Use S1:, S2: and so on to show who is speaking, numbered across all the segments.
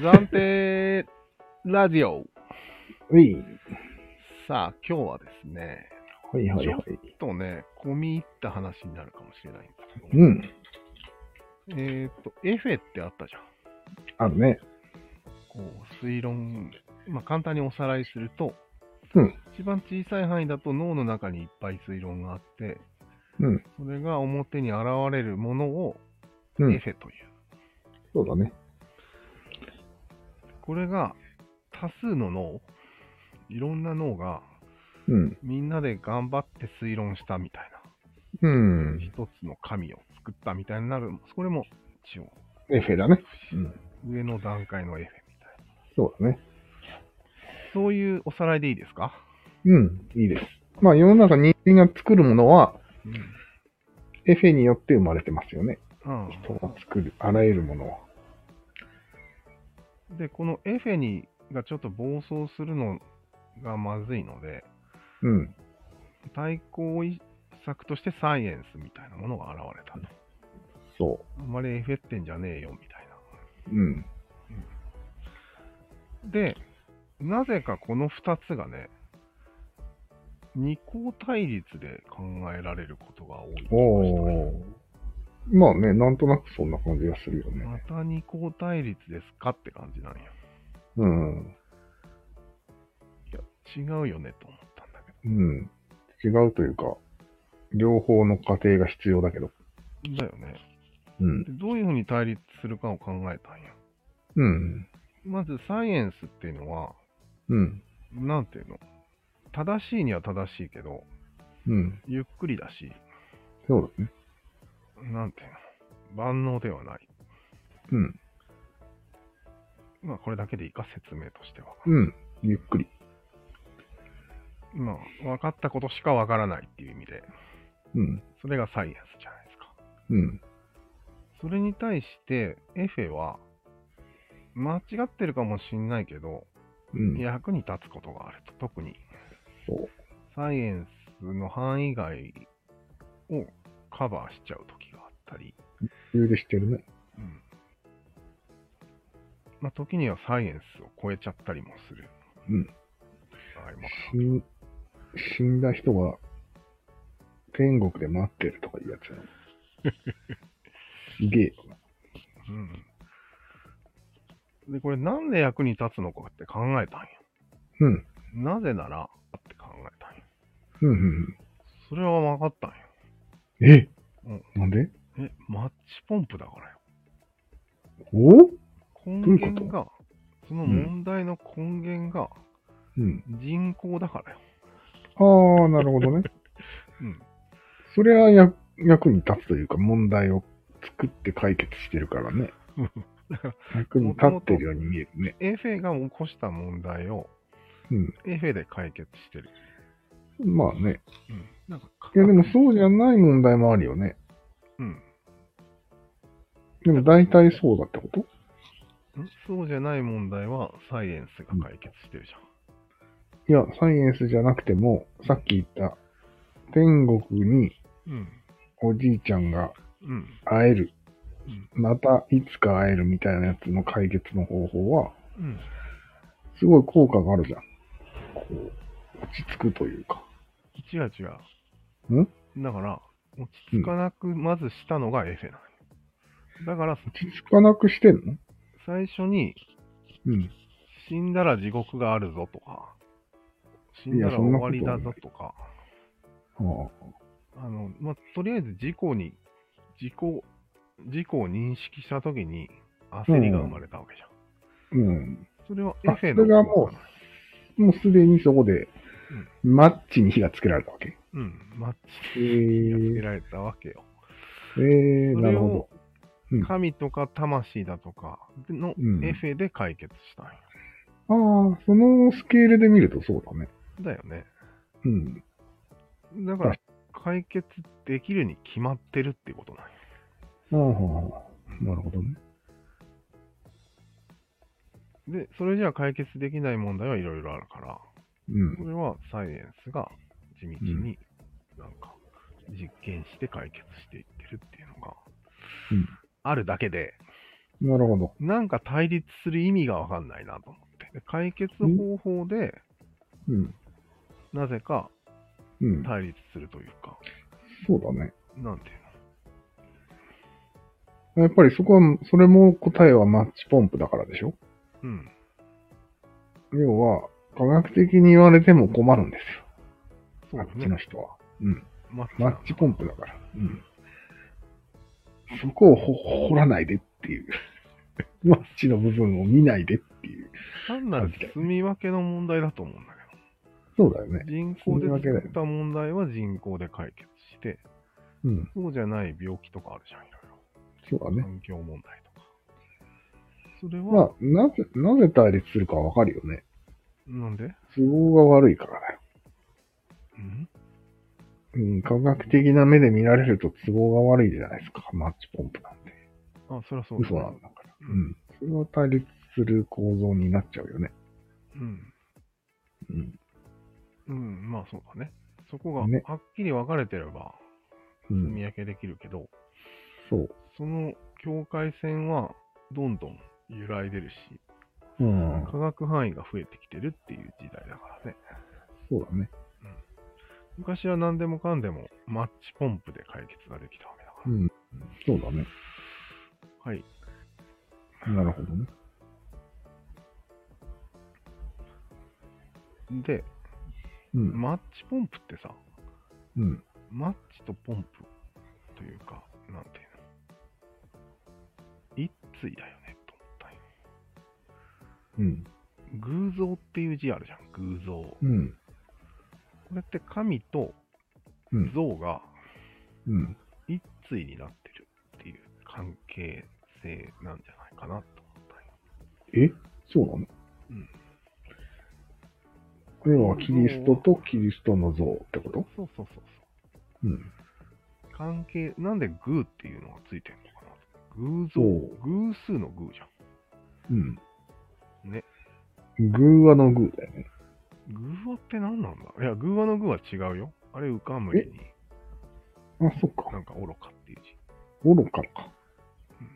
S1: 暫定ラジオ。
S2: うい。
S1: さあ、今日はですね、
S2: はいはいはい。
S1: ちょっとね、込み入った話になるかもしれないんですけど、
S2: うん。
S1: えっ、と、エフェってあったじゃん。
S2: あるね。
S1: こう、推論、まあ、簡単におさらいすると、
S2: うん
S1: 一番小さい範囲だと脳の中にいっぱい推論があって、
S2: うん。
S1: それが表に現れるものを
S2: うん。
S1: エフェという。
S2: そうだね。
S1: これが多数の脳、いろんな脳が
S2: うん。
S1: みんなで頑張って推論したみたいな。
S2: うん。
S1: 一つの神を作ったみたいになる。それも一応
S2: エフェだね。うん。
S1: 上の段階のエフェみたいな。
S2: そうだね。
S1: そういうおさらいでいいですか？
S2: うん。いいです。まあ世の中人間が作るものは、
S1: うん。
S2: エフェによって生まれてますよね。
S1: うん、
S2: 人が作る、あらゆるものは。
S1: で、このエフェにがちょっと暴走するのがまずいので、
S2: うん。
S1: 対抗策としてサイエンスみたいなものが現れたと。
S2: そ
S1: あんまりエフェってんじゃねえよみたいな。
S2: う。うん。
S1: で、なぜかこの2つがね、二項対立で考えられることが多い。
S2: まあね、なんとなくそんな感じがするよ
S1: ま
S2: ね。
S1: た二項対立ですかって感じなんよ。
S2: うん。
S1: いや、違うよねと思ったんだけ
S2: うん。違うというか、両方の過程が必要だけど。
S1: ど。だよね。
S2: うん。
S1: でどういうふうに対立するかを考えたんよ。
S2: うん。
S1: まずサイエンスっていうのは、
S2: うん。
S1: なんていうの？正しいには正しいけど、
S2: うん。
S1: ゆっくりだし、
S2: そうだね。
S1: なんていうの万能ではない。
S2: うん。
S1: まあ、これだけでいいか、説明としては。
S2: うん。ゆっくり。
S1: まあ、分かったことしか分からないっていう意味で、
S2: うん。
S1: それがサイエンスじゃないですか。
S2: うん。
S1: それに対して、エフェは、間違ってるかもしんないけど、
S2: うん。
S1: 役に立つことがあると。特に、
S2: そう。
S1: サイエンスの範囲外をカバーしちゃう時があったり、
S2: 余裕でしてるね。
S1: うん。まあ、時にはサイエンスを超えちゃったりもする。
S2: うん。
S1: あります
S2: 死んだ人が天国で待ってるとかいうやつやろ。すげえよな。
S1: うん。で、これなんで役に立つのかって考えたんよ。
S2: うん。
S1: なぜならって考えたんよ。
S2: うん、うん
S1: それは分かったんよ。
S2: うん。え
S1: うん
S2: なんで
S1: え、マッチポンプだからよ。
S2: お？
S1: 根源が、その問題の根源が
S2: うん。
S1: 人口だからよ。
S2: ああ、なるほどね。
S1: うん。
S2: それはや役に立つというか、問題を作って解決してるからね。
S1: だから、
S2: 役に立ってるように見えるね。
S1: エフェが起こした問題を
S2: うん。
S1: エフェで解決してる。
S2: まあね。
S1: うん。なんか、
S2: いや、でもそうじゃない問題もあるよね。
S1: うん。
S2: でも大体そうだってこと？
S1: んそうじゃない問題はサイエンスが解決してるじゃん。
S2: いや、サイエンスじゃなくても、さっき言った、天国に
S1: うん。
S2: おじいちゃんが
S1: うん。
S2: 会える。
S1: うん。
S2: またいつか会えるみたいなやつの解決の方法は、
S1: うん。
S2: すごい効果があるじゃん。こう、落ち着くというか。
S1: 違う違う。
S2: ん？
S1: だから、落ち着かなくまずしたのがエフェなのよ。だから、
S2: 落ち着かなくしてんの？
S1: 最初に
S2: うん。
S1: 死んだら地獄があるぞとか、死んだら終わりだぞとか、
S2: は
S1: あの、まあ、とりあえず事故に、事故、事故を認識したときに焦りが生まれたわけじゃん。
S2: あ、うん。
S1: それはエ
S2: あ
S1: フェ
S2: それがもうもうすでにそこで、マッチに火がつけられたわけ？
S1: うん、マッチ
S2: へ
S1: につけ
S2: ー
S1: られたわけよ。
S2: えー、なるほど。うん
S1: 神とか魂だとかの
S2: うん
S1: エフェで解決したんよ。
S2: ああ、そのスケールで見るとそうだね。
S1: だよね。
S2: うん。
S1: だから、解決できるに決まってるっていうことなんよ。
S2: ああ、なるほどね。
S1: で、それじゃあ解決できない問題はいろいろあるから、
S2: うん
S1: そ。れはサイエンスが地道になんか実験して解決していってるっていうのが
S2: うん
S1: あるだけで、
S2: なるほど。
S1: なんか対立する意味がわかんないなと思って。で解決方法で、
S2: うん。
S1: なぜか
S2: うん。
S1: 対立するというか、
S2: そうだね。
S1: なんていう
S2: やっぱりそこは、それも答えはマッチポンプだからでしょ？
S1: のうん。
S2: 要は、科学的に言われても困るんですよ。
S1: そうだね。
S2: ちの人は。うん。
S1: マッチ
S2: ポンプだから。うん。そこをほ掘らないでっていう。マッチの部分を見ないでっていう。
S1: 単なる住み分けの問題だと思うんだ
S2: そうだよね
S1: けど、。人口で作った問題は人口で解決して、
S2: うん。
S1: そうじゃない病気とかあるじゃん、いろいろ。
S2: そうだね。
S1: 環境問題とか。それ
S2: まあ
S1: は、、
S2: なぜ、なぜ対立するかわかるよね。
S1: なんで？
S2: 都合が悪いからだよ。
S1: うん
S2: うん、科学的な目で見られると都合が悪いじゃないですか。マッチポンプなんて。
S1: あ、そりゃそうだ
S2: 嘘なんだから。うん。それは対立する構造になっちゃうよね。
S1: うん。
S2: うん。
S1: うん、まあそうだね。そこが
S2: ね
S1: はっきり分かれてれば、
S2: うん。
S1: 住み分けできるけど、
S2: そう。
S1: その境界線はどんどん揺らいでるし、
S2: うん。
S1: 科学範囲が増えてきてるっていう時代だからね。
S2: そうだね。
S1: 昔は何でもかんでもマッチポンプで解決ができたわけだか
S2: うん。そうだね。
S1: ら。はい。
S2: なるほどね。
S1: で、
S2: うん。
S1: マッチポンプってさ、
S2: うん。
S1: マッチとポンプというか、なんていうの？一対だよね、と思ったんよ。
S2: うん。
S1: 偶像っていう字あるじゃん、偶像。
S2: うん。
S1: これって神と
S2: うん。
S1: 像が
S2: うん。
S1: 一対になってるっていう関係性なんじゃないかなと思った。
S2: え？そうなの？
S1: うん。
S2: 要はキリストとキリストの像ってこと？
S1: そうそうそうそう。
S2: うん。
S1: 関係、なんで偶っていうのがついてるのかな？偶像偶数の偶じゃ
S2: うん。
S1: ん。ね。
S2: 偶話の偶だよね。
S1: 偶話って何なんだ？いや、偶話の偶は違うよ。あれ、浮かむりに、
S2: あ、そっか。
S1: なんか愚かっていう字。
S2: 愚かか。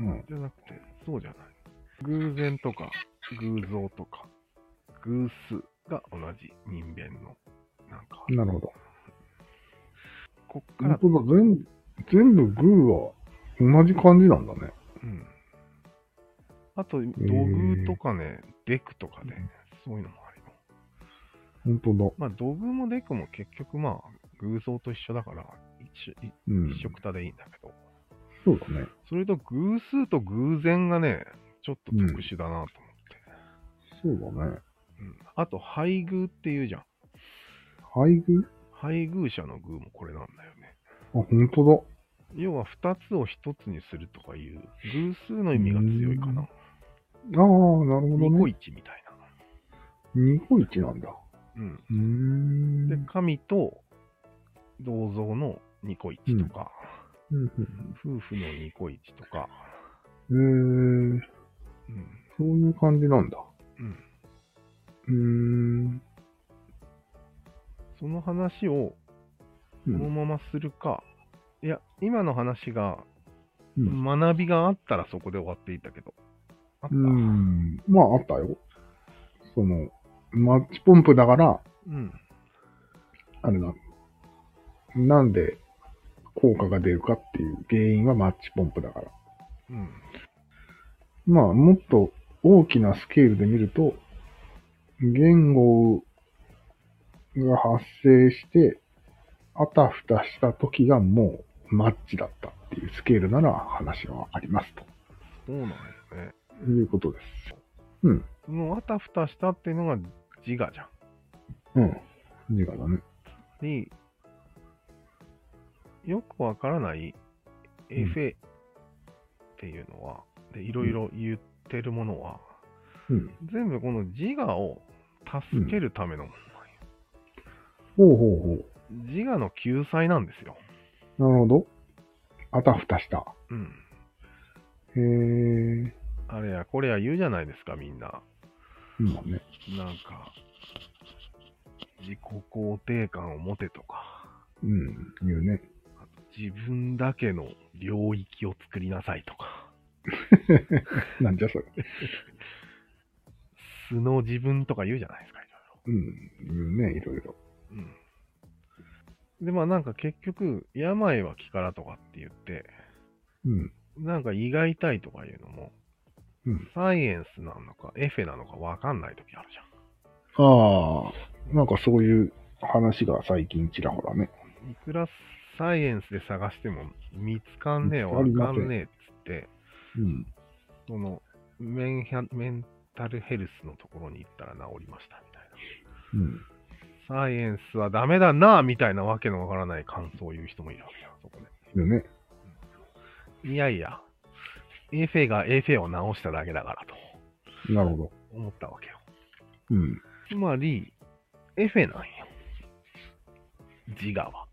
S2: うん。
S1: じゃなくて、そうじゃない。偶然とか、偶像とか、偶数が同じ人間の、なんか、
S2: なるほど。
S1: こっから、
S2: 本当だ。全部、全部偶は同じ感じなんだね。
S1: うん。あと、土偶とかね、デクとかね、そういうのも。
S2: 本当だ。
S1: まあ、土偶もデクも結局まあ、偶像と一緒だから、一。一緒くたでいいんだけど、
S2: そうだね。
S1: それと偶数と偶然がね、ちょっと特殊だなと思って。
S2: そうだね。
S1: うんあと、配偶っていうじゃん。
S2: 配偶？
S1: 配偶者の偶もこれなんだよね。
S2: あ、本当
S1: 要は二つを一つにするとかいう偶数の意味が強いかな。
S2: だ。ああ、なるほど
S1: ニコ
S2: ね。
S1: イチみたい
S2: ニコイチなんだ。
S1: な。う
S2: ん。
S1: で、神と銅像のニコイチとか、
S2: うん
S1: 夫婦のニコイチとか、
S2: うん、えー、
S1: うん。
S2: そういう感じなんだ。
S1: うん。
S2: うーん。
S1: その話を
S2: うん。
S1: このままするか、いや、今の話が
S2: うん。
S1: 学びがあったらそこで終わっていたけど。あった。
S2: うーん。まあ、あったよ。その、マッチポンプだから、
S1: うん。
S2: あれだ。なんで効果が出るかっていう原因はマッチポンプだから。
S1: うん。
S2: まあ、もっと大きなスケールで見ると、言語が発生して、あたふたした時がもうマッチだったっていうスケールなら話はわかりますと
S1: そうなんよね。
S2: いうことです。うん。
S1: そのあたふたしたっていうのが自我じゃん。
S2: うん。自我だね。
S1: で、よくわからない
S2: ん
S1: FA っていうのは、でいろいろ言ってるものは、
S2: うん。
S1: 全部この自我を助けるためのも
S2: ほうほうほう。
S1: の、自我の救済なんですよ。
S2: なるほど。あたふたした。
S1: うん。
S2: へえ。
S1: あれやこれや言うじゃないですか、みんな。
S2: まあね。
S1: なんか、自己肯定感を持てとか、
S2: うん。言うね。
S1: 自分だけの領域を作りなさいとか、
S2: なんじゃそれ。
S1: 素の自分とか言うじゃないですか、い
S2: うん。言うね、いろいろ。
S1: ろいろ。うん。で、まあなんか結局、病は気からとかって言って、
S2: うん。
S1: なんか胃が痛いとかいうのも、
S2: うん。
S1: サイエンスなのか、エフェなのかわかんない時あるじゃ
S2: ああ、なんかそういう話が最近ちらほらね。
S1: ん。いくらサイエンスで探しても見つかんねえ、わ
S2: かん
S1: ねえっつって、
S2: うん。
S1: そのメンメンタルヘルスのところに行ったら治りましたみたいな。
S2: うん。
S1: サイエンスはダメだなみたいなわけのわからない感想を言う人もいるわけよ、そこ
S2: いるね。
S1: で。いやいや、エフェがエフェを直しただけだからと
S2: なるほど。
S1: 思ったわけよ。
S2: うん。
S1: つまり、エフェなんよ。自我は。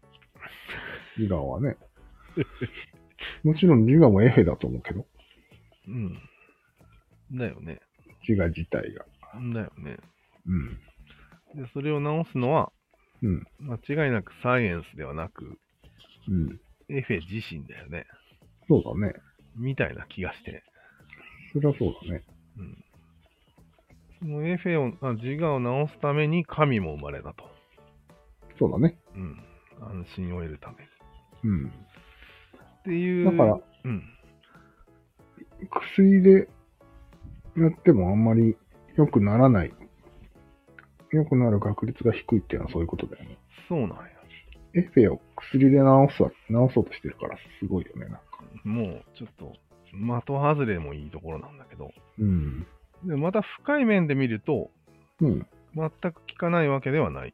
S2: 自我はね。もちろん自我もエフェだと思うけど。
S1: うん。だよね。
S2: 自我自体が。
S1: だよね。
S2: うん。
S1: で、それを直すのは、
S2: うん。
S1: 間違いなくサイエンスではなく、
S2: うん。
S1: エフェ自身だよね。
S2: そうだね。
S1: みたいな気がして。
S2: それはそうだね。
S1: うん。そのエフェを、あ自我を直すために神も生まれたと。
S2: そうだね。
S1: うん。安心を得るために。
S2: うん。
S1: っていう。
S2: だから、
S1: うん。
S2: 薬でやってもあんまり良くならない。良くなる確率が低いっていうのはそういうことだよね。
S1: そうなんや。
S2: エフェを薬で治すわ、治そうとしてるからすごいよね、なんか。
S1: もう、ちょっと、的外れもいいところなんだけど。
S2: うん。
S1: でまた深い面で見ると、
S2: うん。
S1: 全く効かないわけではない。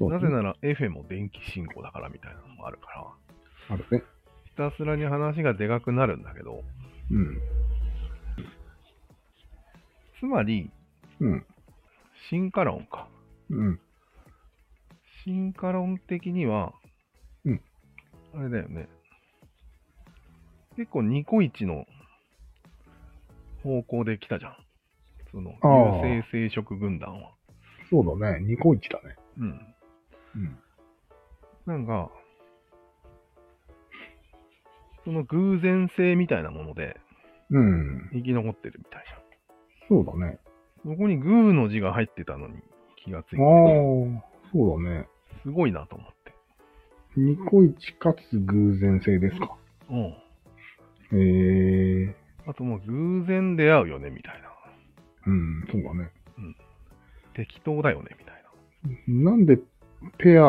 S2: ね
S1: なぜなら、エフェも電気信号だからみたいなのもあるから。
S2: あるね。
S1: ひたすらに話がでかくなるんだけど、
S2: うん。
S1: つまり、
S2: うん。
S1: 進化論か。
S2: うん。
S1: 進化論的には、
S2: うん。
S1: あれだよね。結構ニコイチの方向で来たじゃん。その、
S2: ああ
S1: 有性生殖軍団は。
S2: そうだね。ニコイチだね。
S1: うん。
S2: うん。
S1: なんか、その偶然性みたいなもので
S2: うん。
S1: 生き残ってるみたいじゃん。
S2: そうだね。
S1: そこにグーの字が入ってたのに気がついて、
S2: ああ、そうだね。
S1: すごいなと思って。
S2: ニコイチかつ偶然性ですか。
S1: うん。
S2: へえ。
S1: あともう偶然出会うよねみたいな。
S2: うん、そうだね。
S1: 適当だよねみたいな。
S2: なんでペア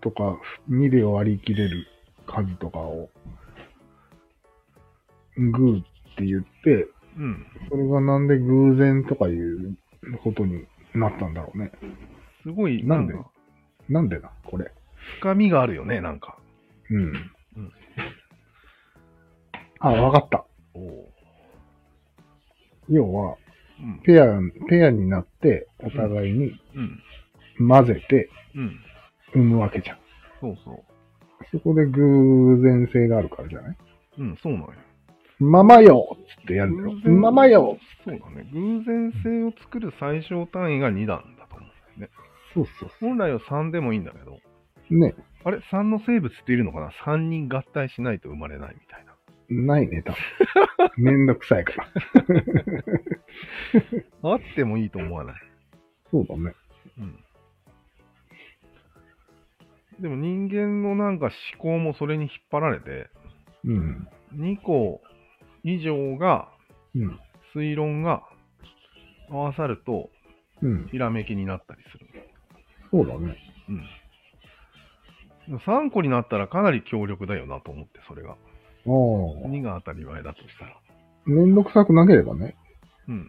S2: とか2で割り切れる数とかをグーって言って、
S1: うん。
S2: それがなんで偶然とかいうことになったんだろうね。
S1: すごい、
S2: なんで？
S1: か
S2: なんでだ、これ？
S1: 深みがあるよね、なんか。
S2: うん。
S1: うん
S2: あ、わかった。要は、
S1: うん。
S2: ペア、ペアになって、お互いに
S1: うん。
S2: 混ぜて
S1: うん。
S2: 産むわけじゃん。
S1: そうそう。
S2: そこで偶然性があるからじゃない？
S1: うん、そうなんよ。
S2: ママよつってやるんだよ。ママよ
S1: そうだね。偶然性を作る最小単位が2段だと思うんだよね。
S2: そうそうそ
S1: 本来は3でもいいんだけど、
S2: う。ね。
S1: あれ ?3 の生物っているのかな ?3 人合体しないと生まれないみたいな。
S2: ないね、多分。めんどくさいから。
S1: あってもいいと思わない？
S2: そうだね。
S1: うん。でも人間のなんか思考もそれに引っ張られて、
S2: うん。
S1: 2個以上が、
S2: うん。
S1: 推論が合わさると、
S2: うん。
S1: ひらめきになったりする。
S2: そうだね。
S1: うん。でも3個になったらかなり強力だよなと思って、それが。
S2: ああ。
S1: 2が当たり前だとしたら。
S2: めんどくさくなければね。
S1: うん。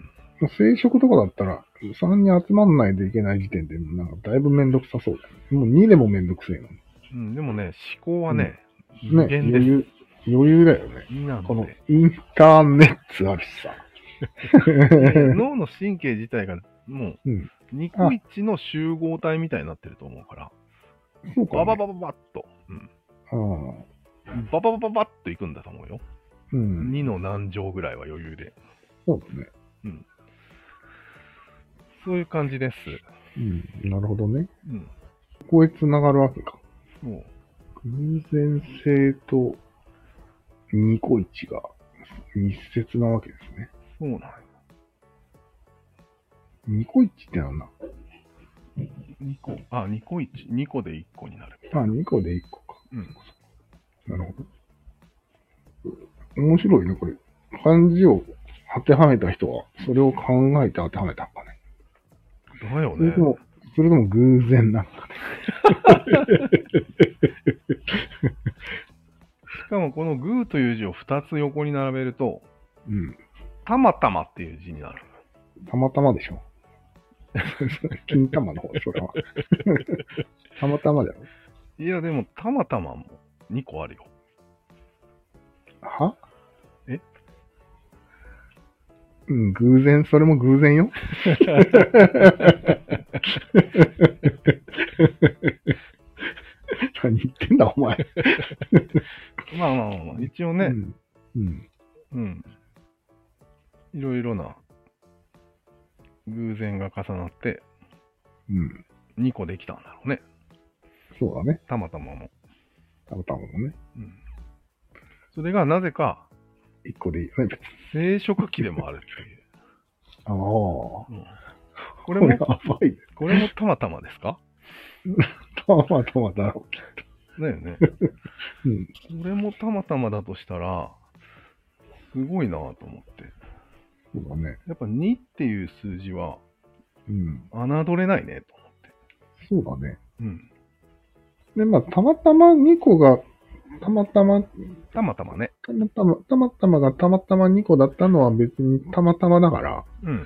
S2: 生殖とかだったら、3に集まんないといけない時点で、なんかだいぶめんどくさそうだよね。もう2でもめんどくせえのに。
S1: うん、でもね、思考はね、
S2: ね、
S1: 無限です。
S2: 余裕、余裕だよね。
S1: 2なん
S2: この
S1: で。
S2: インターネットあるしさ。
S1: 脳の神経自体がもう、
S2: うん。
S1: ニコイチの集合体みたいになってると思うから、
S2: そうか、ね。
S1: バババババッと、うん、
S2: ああ。
S1: バババババッといくんだと思うよ。
S2: うん。
S1: 2の何乗ぐらいは余裕で。
S2: そうだね。
S1: そういう感じです。
S2: うん。なるほどね。
S1: うん。
S2: ここへ繋がるわけか。
S1: そう。
S2: 偶然性とニコイチが密接なわけですね。
S1: そうなんや。
S2: ニコイチってなんだ
S1: ？2個、あ、2個1、2個で1個になるみたい
S2: あ、2個で1個か。
S1: な。うん。
S2: なるほど。面白いね、これ。漢字を当てはめた人は、それを考えて当てはめたんかね。
S1: だよね
S2: それと。も、それとも偶然なんかね。
S1: しかもこのグーという字を2つ横に並べると、
S2: うん。
S1: たまたまっていう字になる。
S2: たまたまでしょ。金玉の方、それは。たまたまだよ。
S1: いや、でも、たまたまも2個あるよ。
S2: は？
S1: え？
S2: うん、偶然、それも偶然よ。何言ってんだ、お前。
S1: まあまあまあまあ、一応ね、
S2: うん。うん。
S1: うん。いろいろな偶然が重なって
S2: うん。
S1: 2個できたんだろうね。
S2: そうだね。
S1: たまたまも。
S2: たまたまもね。
S1: うん。それがなぜか
S2: 一個でいいよね、別に。
S1: 生殖器でもあるっていう。
S2: ああ。
S1: うんこ
S2: これ
S1: れも、
S2: やばいね。
S1: これもたまたまですか？
S2: たまたまだろ
S1: だよね。
S2: う。うん。
S1: これもたまたまだとしたら、すごいなぁと思って。
S2: そうだね。
S1: やっぱ2っていう数字は
S2: うん。
S1: 侮れないねと思って。
S2: そうだね。
S1: うん。
S2: で、まあ、たまたま2個が、たまたま、
S1: たまたまね。
S2: たまたま、たまたまがたまたま2個だったのは別にたまたまだから、
S1: うん。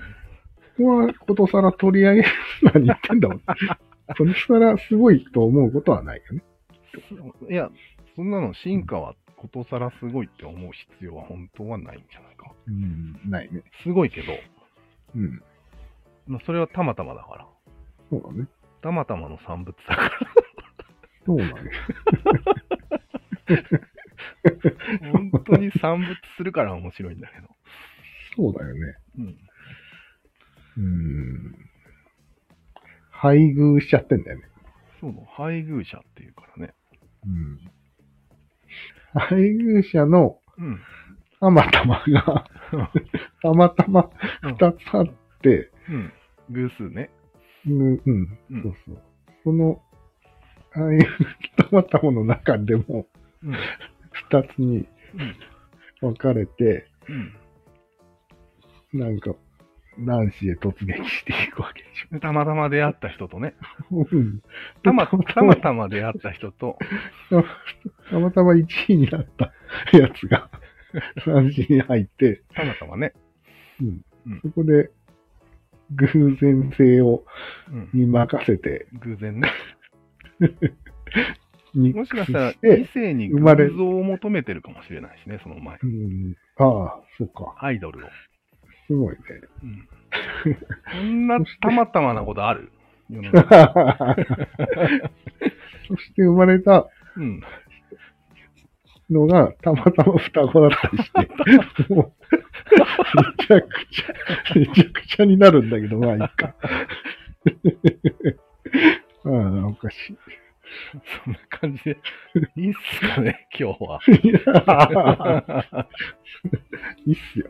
S2: ここはことさら取り上げる何言ってんだもん。そしたらすごいと思うことはないよね。
S1: いや、そんなの進化はことさらすごいって思う必要は本当はないんじゃないか。
S2: うん、ないね。
S1: すごいけど、
S2: うん。
S1: まあ、それはたまたまだから。
S2: そうだね。
S1: たまたまの産物だから。
S2: そうだね。
S1: 本当に産物するから面白いんだけど。
S2: そうだよね。
S1: うん。
S2: うん。配偶しちゃってんだよね。
S1: そう、配偶者っていうからね。
S2: うん。配偶者の
S1: うん。
S2: たまたまが、たまたま二つあって、
S1: うん。偶数ね。
S2: うん、うん、
S1: うん
S2: そうそう。その、ああいう たまたまの中でも
S1: うん。
S2: 二つに
S1: うん。
S2: 分かれて、
S1: うん。
S2: なんか、男子へ突撃していくわけでし
S1: でたまたま出会った人とね。
S2: ょ。うん。
S1: たま、
S2: たま
S1: たま出会った人と、
S2: たまたま1位になったやつが、三子に入って、
S1: たまたまね。
S2: そこで、偶然性を、
S1: うん。
S2: に任せて、
S1: 偶然ね。もしかしたら
S2: し、
S1: 異
S2: て、
S1: 性に
S2: 生まれ
S1: 偶像を求めてるかもしれないしね、その前。
S2: うん、ああ、そうか。
S1: アイドルを。
S2: すごいね。
S1: うん。そんなたまたまなことある？
S2: そして生まれた
S1: うん。
S2: のが、たまたま双子だったりして、もう、めちゃくちゃ、めちゃくちゃになるんだけど、まあいいか。ああ、おかしい。
S1: そんな感じで、いいっすかね、今日は。
S2: いやいいっすよ。